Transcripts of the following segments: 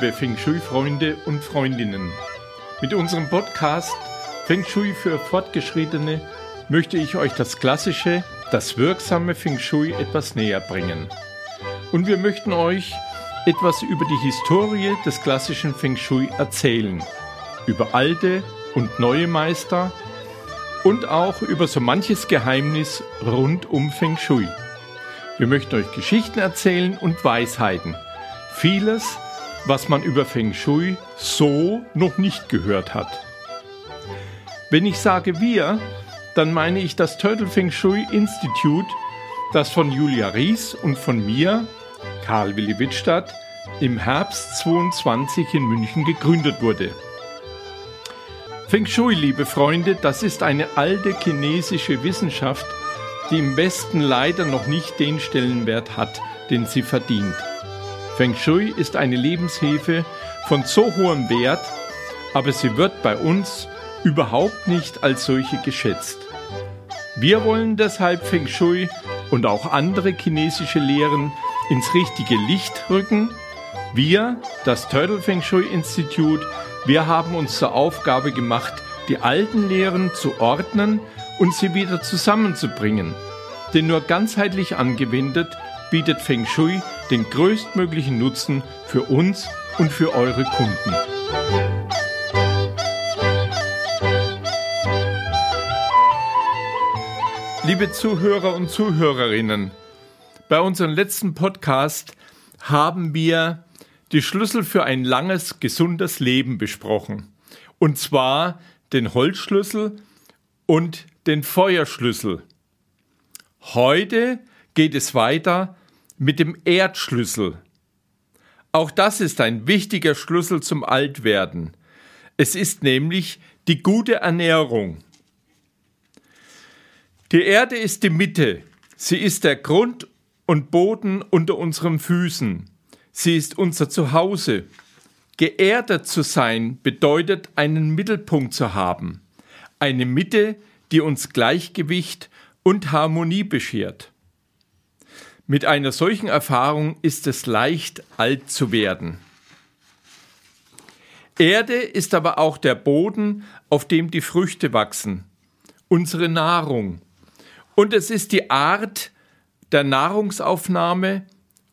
Liebe Feng Shui-Freunde und Freundinnen. Mit unserem Podcast Feng Shui für Fortgeschrittene möchte ich euch das klassische, das wirksame Feng Shui etwas näher bringen. Und wir möchten euch etwas über die Historie des klassischen Feng Shui erzählen, über alte und neue Meister und auch über so manches Geheimnis rund um Feng Shui. Wir möchten euch Geschichten erzählen und Weisheiten. Vieles, was man über Feng Shui so noch nicht gehört hat. Wenn ich sage wir, dann meine ich das Turtle Feng Shui Institute, das von Julia Ries und von mir, Karl Willi Wittstadt, im Herbst 22 in München gegründet wurde. Feng Shui, liebe Freunde, das ist eine alte chinesische Wissenschaft, die im Westen leider noch nicht den Stellenwert hat, den sie verdient. Feng Shui ist eine Lebenshilfe von so hohem Wert, aber sie wird bei uns überhaupt nicht als solche geschätzt. Wir wollen deshalb Feng Shui und auch andere chinesische Lehren ins richtige Licht rücken. Wir, das Turtle Feng Shui Institute, wir haben uns zur Aufgabe gemacht, die alten Lehren zu ordnen und sie wieder zusammenzubringen. Denn nur ganzheitlich angewendet bietet Feng Shui den größtmöglichen Nutzen für uns und für eure Kunden. Liebe Zuhörer und Zuhörerinnen, bei unserem letzten Podcast haben wir die Schlüssel für ein langes, gesundes Leben besprochen. Und zwar den Holzschlüssel und den Feuerschlüssel. Heute geht es weiter mit dem Erdschlüssel. Auch das ist ein wichtiger Schlüssel zum Altwerden. Es ist nämlich die gute Ernährung. Die Erde ist die Mitte. Sie ist der Grund und Boden unter unseren Füßen. Sie ist unser Zuhause. Geerdet zu sein bedeutet, einen Mittelpunkt zu haben. Eine Mitte, die uns Gleichgewicht und Harmonie beschert. Mit einer solchen Erfahrung ist es leicht, alt zu werden. Erde ist aber auch der Boden, auf dem die Früchte wachsen, unsere Nahrung. Und es ist die Art der Nahrungsaufnahme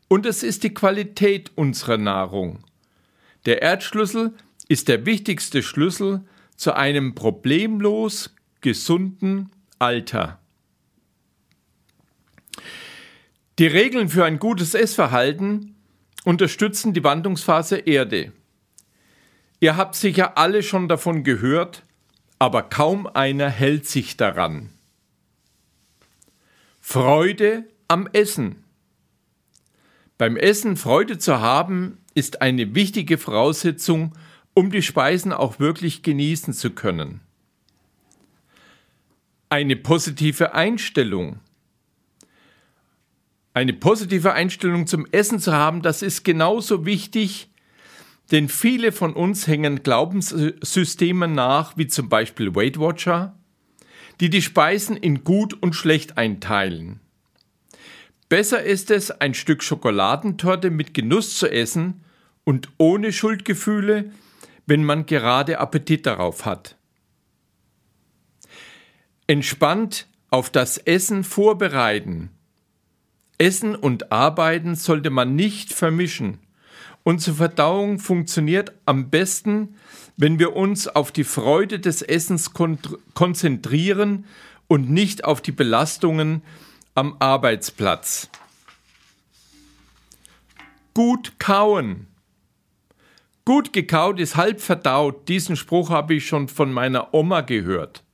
und es ist die Qualität unserer Nahrung. Der Erdschlüssel ist der wichtigste Schlüssel zu einem problemlos gesunden Alter. Die Regeln für ein gutes Essverhalten unterstützen die Wandlungsphase Erde. Ihr habt sicher alle schon davon gehört, aber kaum einer hält sich daran. Freude am Essen. Beim Essen Freude zu haben, ist eine wichtige Voraussetzung, um die Speisen auch wirklich genießen zu können. Eine positive Einstellung. Eine positive Einstellung zum Essen zu haben, das ist genauso wichtig, denn viele von uns hängen Glaubenssystemen nach, wie zum Beispiel Weight Watcher, die die Speisen in gut und schlecht einteilen. Besser ist es, ein Stück Schokoladentorte mit Genuss zu essen und ohne Schuldgefühle, wenn man gerade Appetit darauf hat. Entspannt auf das Essen vorbereiten Essen und Arbeiten sollte man nicht vermischen. Unsere Verdauung funktioniert am besten, wenn wir uns auf die Freude des Essens konzentrieren und nicht auf die Belastungen am Arbeitsplatz. Gut kauen. Gut gekaut ist halb verdaut. Diesen Spruch habe ich schon von meiner Oma gehört.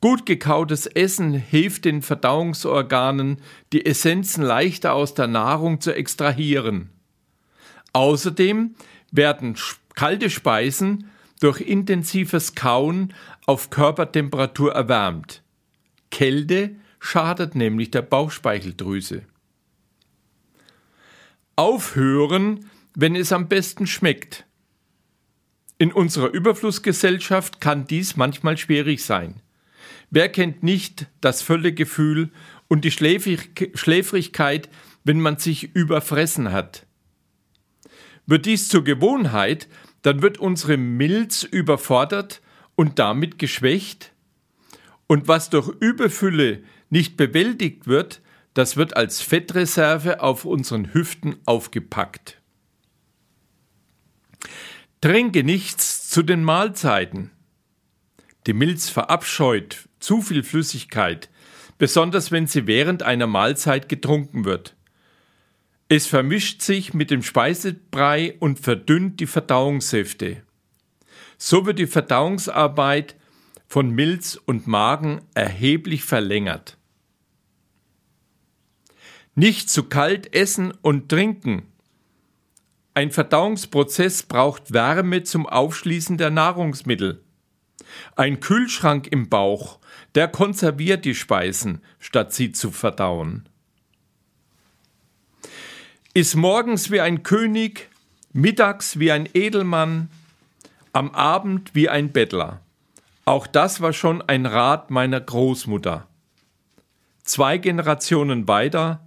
Gut gekautes Essen hilft den Verdauungsorganen, die Essenzen leichter aus der Nahrung zu extrahieren. Außerdem werden kalte Speisen durch intensives Kauen auf Körpertemperatur erwärmt. Kälte schadet nämlich der Bauchspeicheldrüse. Aufhören, wenn es am besten schmeckt. In unserer Überflussgesellschaft kann dies manchmal schwierig sein. Wer kennt nicht das Völlegefühl und die Schläfrigkeit, wenn man sich überfressen hat? Wird dies zur Gewohnheit, dann wird unsere Milz überfordert und damit geschwächt. Und was durch Überfülle nicht bewältigt wird, das wird als Fettreserve auf unseren Hüften aufgepackt. Tränke nichts zu den Mahlzeiten. Die Milz verabscheut zu viel Flüssigkeit, besonders wenn sie während einer Mahlzeit getrunken wird. Es vermischt sich mit dem Speisebrei und verdünnt die Verdauungssäfte. So wird die Verdauungsarbeit von Milz und Magen erheblich verlängert. Nicht zu kalt essen und trinken. Ein Verdauungsprozess braucht Wärme zum Aufschließen der Nahrungsmittel. Ein Kühlschrank im Bauch, der konserviert die Speisen, statt sie zu verdauen. Ist morgens wie ein König, mittags wie ein Edelmann, am Abend wie ein Bettler. Auch das war schon ein Rat meiner Großmutter. Zwei Generationen weiter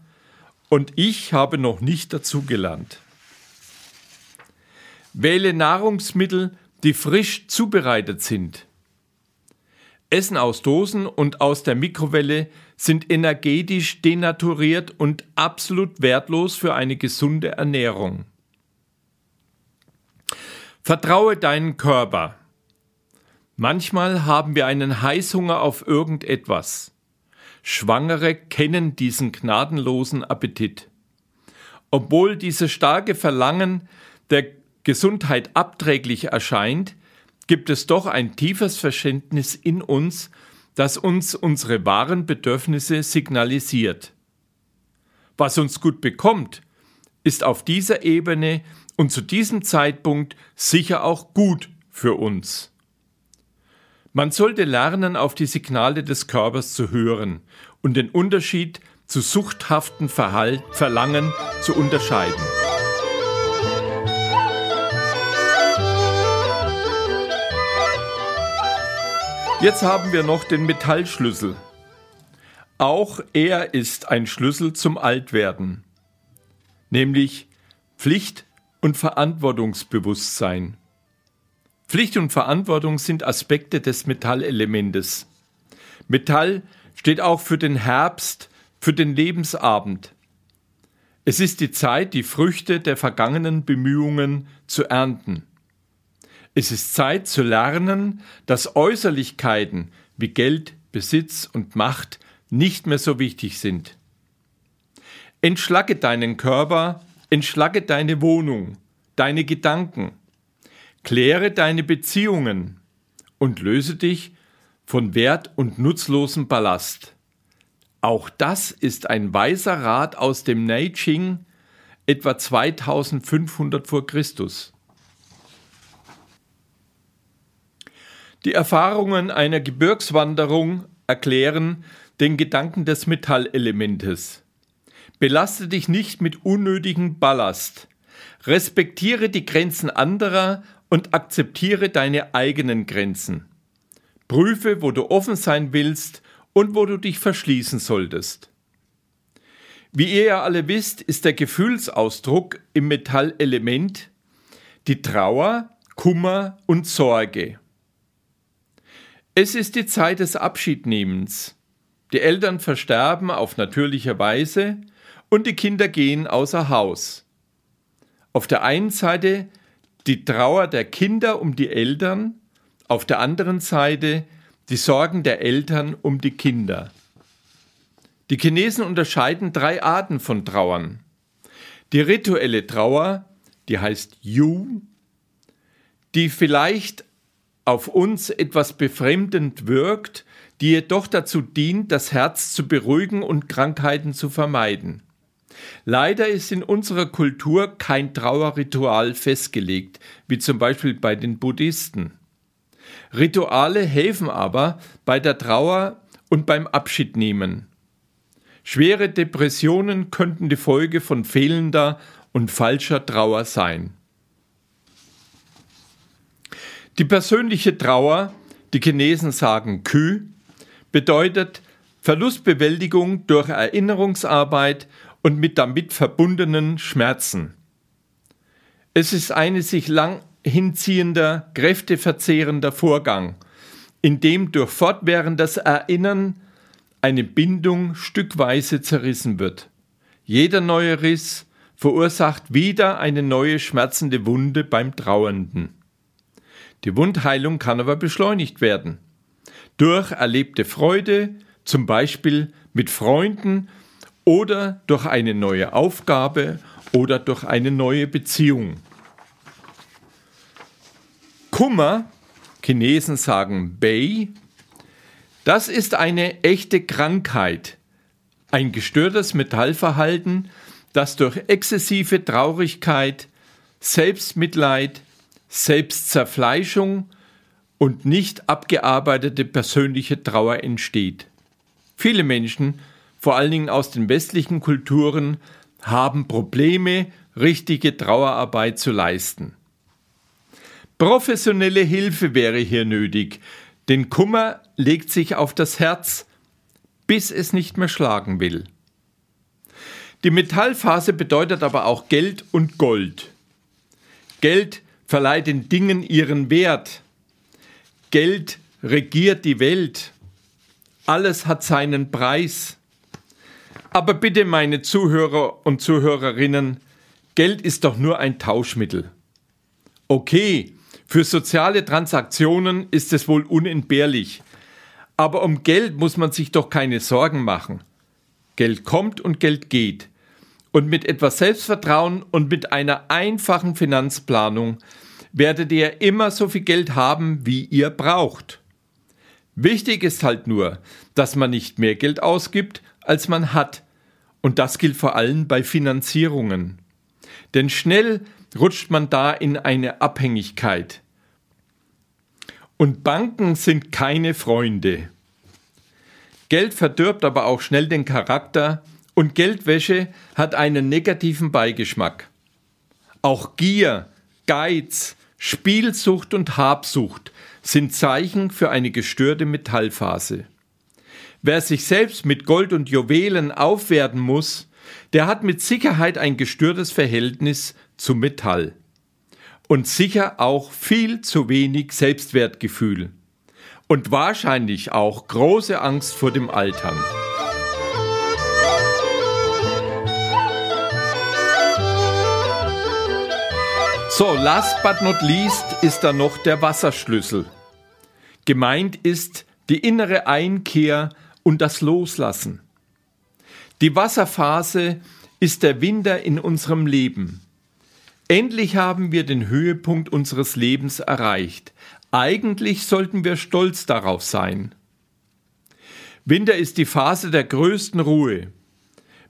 und ich habe noch nicht dazugelernt. Wähle Nahrungsmittel, die frisch zubereitet sind. Essen aus Dosen und aus der Mikrowelle sind energetisch denaturiert und absolut wertlos für eine gesunde Ernährung. Vertraue deinen Körper. Manchmal haben wir einen Heißhunger auf irgendetwas. Schwangere kennen diesen gnadenlosen Appetit. Obwohl dieses starke Verlangen der Gesundheit abträglich erscheint, gibt es doch ein tiefes Verständnis in uns, das uns unsere wahren Bedürfnisse signalisiert. Was uns gut bekommt, ist auf dieser Ebene und zu diesem Zeitpunkt sicher auch gut für uns. Man sollte lernen, auf die Signale des Körpers zu hören und den Unterschied zu suchthaften Verhalt, Verlangen zu unterscheiden. Jetzt haben wir noch den Metallschlüssel. Auch er ist ein Schlüssel zum Altwerden, nämlich Pflicht und Verantwortungsbewusstsein. Pflicht und Verantwortung sind Aspekte des Metallelementes. Metall steht auch für den Herbst, für den Lebensabend. Es ist die Zeit, die Früchte der vergangenen Bemühungen zu ernten. Es ist Zeit zu lernen, dass Äußerlichkeiten wie Geld, Besitz und Macht nicht mehr so wichtig sind. Entschlacke deinen Körper, entschlacke deine Wohnung, deine Gedanken, kläre deine Beziehungen und löse dich von wert- und nutzlosem Ballast. Auch das ist ein weiser Rat aus dem Neijing, etwa 2500 vor Christus. Die Erfahrungen einer Gebirgswanderung erklären den Gedanken des Metallelementes. Belaste dich nicht mit unnötigem Ballast. Respektiere die Grenzen anderer und akzeptiere deine eigenen Grenzen. Prüfe, wo du offen sein willst und wo du dich verschließen solltest. Wie ihr ja alle wisst, ist der Gefühlsausdruck im Metallelement die Trauer, Kummer und Sorge. Es ist die Zeit des Abschiednehmens. Die Eltern versterben auf natürliche Weise und die Kinder gehen außer Haus. Auf der einen Seite die Trauer der Kinder um die Eltern, auf der anderen Seite die Sorgen der Eltern um die Kinder. Die Chinesen unterscheiden drei Arten von Trauern. Die rituelle Trauer, die heißt Yu, die vielleicht auf uns etwas befremdend wirkt, die jedoch dazu dient, das Herz zu beruhigen und Krankheiten zu vermeiden. Leider ist in unserer Kultur kein Trauerritual festgelegt, wie zum Beispiel bei den Buddhisten. Rituale helfen aber bei der Trauer und beim Abschiednehmen. Schwere Depressionen könnten die Folge von fehlender und falscher Trauer sein. Die persönliche Trauer, die Chinesen sagen Kü, bedeutet Verlustbewältigung durch Erinnerungsarbeit und mit damit verbundenen Schmerzen. Es ist ein sich lang hinziehender, kräfteverzehrender Vorgang, in dem durch fortwährendes Erinnern eine Bindung stückweise zerrissen wird. Jeder neue Riss verursacht wieder eine neue schmerzende Wunde beim Trauernden. Die Wundheilung kann aber beschleunigt werden. Durch erlebte Freude, zum Beispiel mit Freunden oder durch eine neue Aufgabe oder durch eine neue Beziehung. Kummer, Chinesen sagen Bei, das ist eine echte Krankheit, ein gestörtes Metallverhalten, das durch exzessive Traurigkeit, Selbstmitleid, Selbstzerfleischung und nicht abgearbeitete persönliche Trauer entsteht. Viele Menschen, vor allen Dingen aus den westlichen Kulturen, haben Probleme, richtige Trauerarbeit zu leisten. Professionelle Hilfe wäre hier nötig, denn Kummer legt sich auf das Herz, bis es nicht mehr schlagen will. Die Metallphase bedeutet aber auch Geld und Gold. Geld verleiht den Dingen ihren Wert. Geld regiert die Welt. Alles hat seinen Preis. Aber bitte, meine Zuhörer und Zuhörerinnen, Geld ist doch nur ein Tauschmittel. Okay, für soziale Transaktionen ist es wohl unentbehrlich. Aber um Geld muss man sich doch keine Sorgen machen. Geld kommt und Geld geht. Und mit etwas Selbstvertrauen und mit einer einfachen Finanzplanung werdet ihr immer so viel Geld haben, wie ihr braucht. Wichtig ist halt nur, dass man nicht mehr Geld ausgibt, als man hat. Und das gilt vor allem bei Finanzierungen. Denn schnell rutscht man da in eine Abhängigkeit. Und Banken sind keine Freunde. Geld verdirbt aber auch schnell den Charakter und Geldwäsche hat einen negativen Beigeschmack. Auch Gier, Geiz, Spielsucht und Habsucht sind Zeichen für eine gestörte Metallphase. Wer sich selbst mit Gold und Juwelen aufwerten muss, der hat mit Sicherheit ein gestörtes Verhältnis zu Metall. Und sicher auch viel zu wenig Selbstwertgefühl. Und wahrscheinlich auch große Angst vor dem Altern. So, last but not least ist da noch der Wasserschlüssel. Gemeint ist die innere Einkehr und das Loslassen. Die Wasserphase ist der Winter in unserem Leben. Endlich haben wir den Höhepunkt unseres Lebens erreicht. Eigentlich sollten wir stolz darauf sein. Winter ist die Phase der größten Ruhe.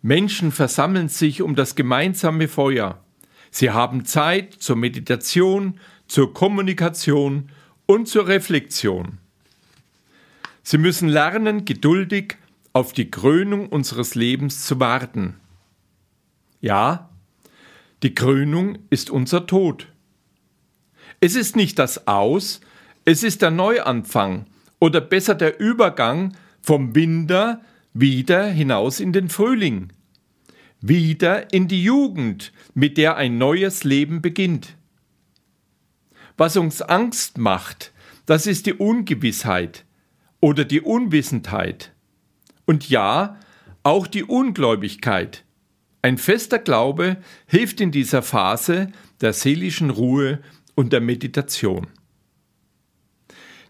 Menschen versammeln sich um das gemeinsame Feuer. Sie haben Zeit zur Meditation, zur Kommunikation und zur Reflexion. Sie müssen lernen, geduldig auf die Krönung unseres Lebens zu warten. Ja, die Krönung ist unser Tod. Es ist nicht das Aus, es ist der Neuanfang oder besser der Übergang vom Winter wieder hinaus in den Frühling wieder in die Jugend, mit der ein neues Leben beginnt. Was uns Angst macht, das ist die Ungewissheit oder die Unwissendheit. Und ja, auch die Ungläubigkeit. Ein fester Glaube hilft in dieser Phase der seelischen Ruhe und der Meditation.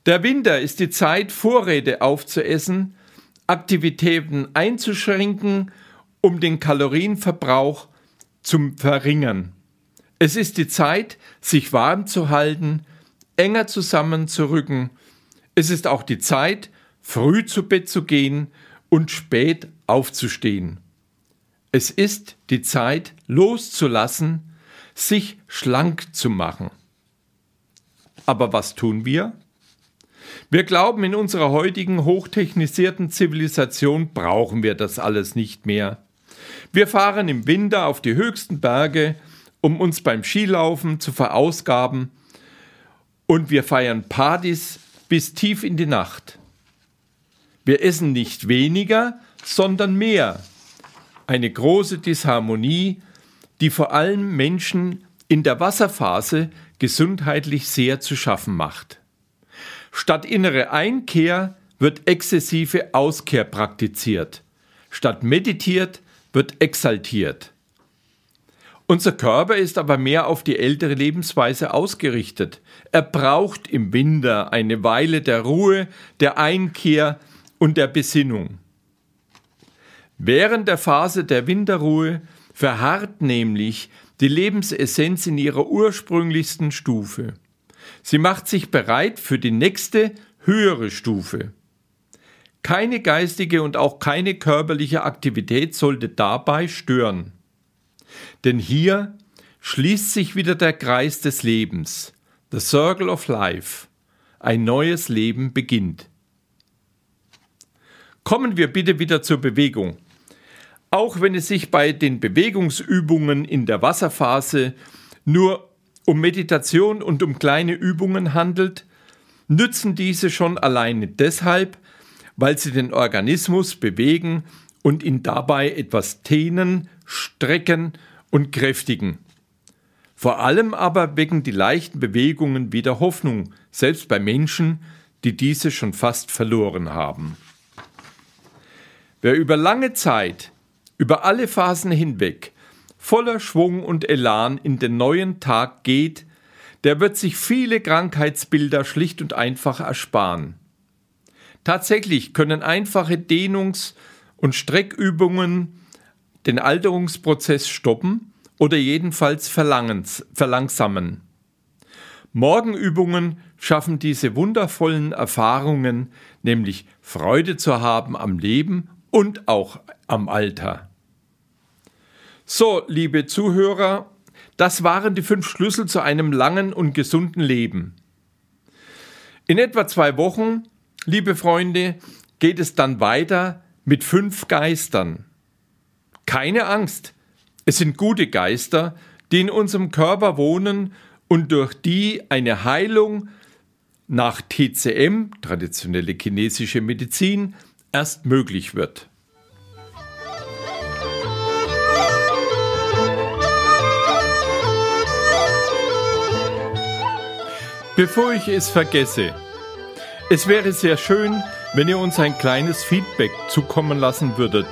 Der Winter ist die Zeit, Vorräte aufzuessen, Aktivitäten einzuschränken um den Kalorienverbrauch zu verringern. Es ist die Zeit, sich warm zu halten, enger zusammenzurücken. Es ist auch die Zeit, früh zu Bett zu gehen und spät aufzustehen. Es ist die Zeit, loszulassen, sich schlank zu machen. Aber was tun wir? Wir glauben, in unserer heutigen hochtechnisierten Zivilisation brauchen wir das alles nicht mehr. Wir fahren im Winter auf die höchsten Berge, um uns beim Skilaufen zu verausgaben, und wir feiern Partys bis tief in die Nacht. Wir essen nicht weniger, sondern mehr. Eine große Disharmonie, die vor allem Menschen in der Wasserphase gesundheitlich sehr zu schaffen macht. Statt innere Einkehr wird exzessive Auskehr praktiziert. Statt meditiert wird exaltiert. Unser Körper ist aber mehr auf die ältere Lebensweise ausgerichtet. Er braucht im Winter eine Weile der Ruhe, der Einkehr und der Besinnung. Während der Phase der Winterruhe verharrt nämlich die Lebensessenz in ihrer ursprünglichsten Stufe. Sie macht sich bereit für die nächste, höhere Stufe. Keine geistige und auch keine körperliche Aktivität sollte dabei stören. Denn hier schließt sich wieder der Kreis des Lebens, the Circle of Life. Ein neues Leben beginnt. Kommen wir bitte wieder zur Bewegung. Auch wenn es sich bei den Bewegungsübungen in der Wasserphase nur um Meditation und um kleine Übungen handelt, nützen diese schon alleine deshalb, weil sie den Organismus bewegen und ihn dabei etwas dehnen, strecken und kräftigen. Vor allem aber wecken die leichten Bewegungen wieder Hoffnung, selbst bei Menschen, die diese schon fast verloren haben. Wer über lange Zeit über alle Phasen hinweg voller Schwung und Elan in den neuen Tag geht, der wird sich viele Krankheitsbilder schlicht und einfach ersparen. Tatsächlich können einfache Dehnungs- und Streckübungen den Alterungsprozess stoppen oder jedenfalls verlangsamen. Morgenübungen schaffen diese wundervollen Erfahrungen, nämlich Freude zu haben am Leben und auch am Alter. So, liebe Zuhörer, das waren die fünf Schlüssel zu einem langen und gesunden Leben. In etwa zwei Wochen, liebe Freunde, geht es dann weiter mit fünf Geistern. Keine Angst, es sind gute Geister, die in unserem Körper wohnen und durch die eine Heilung nach TCM, traditionelle chinesische Medizin, erst möglich wird. Bevor ich es vergesse, es wäre sehr schön, wenn ihr uns ein kleines Feedback zukommen lassen würdet.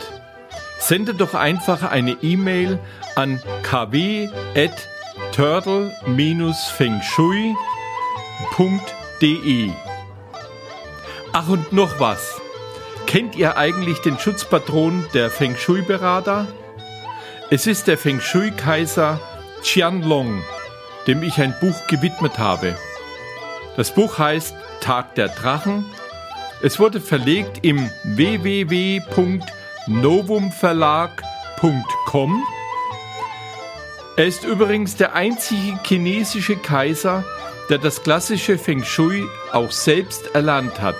Sendet doch einfach eine E-Mail an kw.turtle-fengshui.de. Ach und noch was. Kennt ihr eigentlich den Schutzpatron der Feng Shui-Berater? Es ist der Feng Shui-Kaiser Qianlong, dem ich ein Buch gewidmet habe. Das Buch heißt Tag der Drachen. Es wurde verlegt im www.novumverlag.com. Er ist übrigens der einzige chinesische Kaiser, der das klassische Feng Shui auch selbst erlernt hat.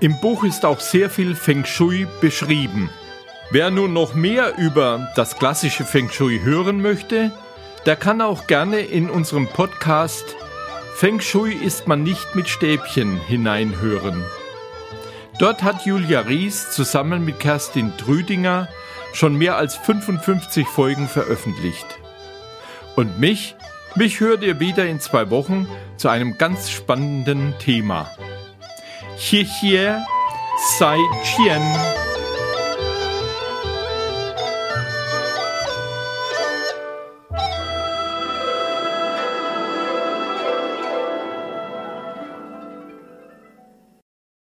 Im Buch ist auch sehr viel Feng Shui beschrieben. Wer nun noch mehr über das klassische Feng Shui hören möchte, der kann auch gerne in unserem Podcast Feng Shui ist man nicht mit Stäbchen hineinhören. Dort hat Julia Ries zusammen mit Kerstin Trüdinger schon mehr als 55 Folgen veröffentlicht. Und mich, mich hört ihr wieder in zwei Wochen zu einem ganz spannenden Thema. Xie Xie Sai Qian.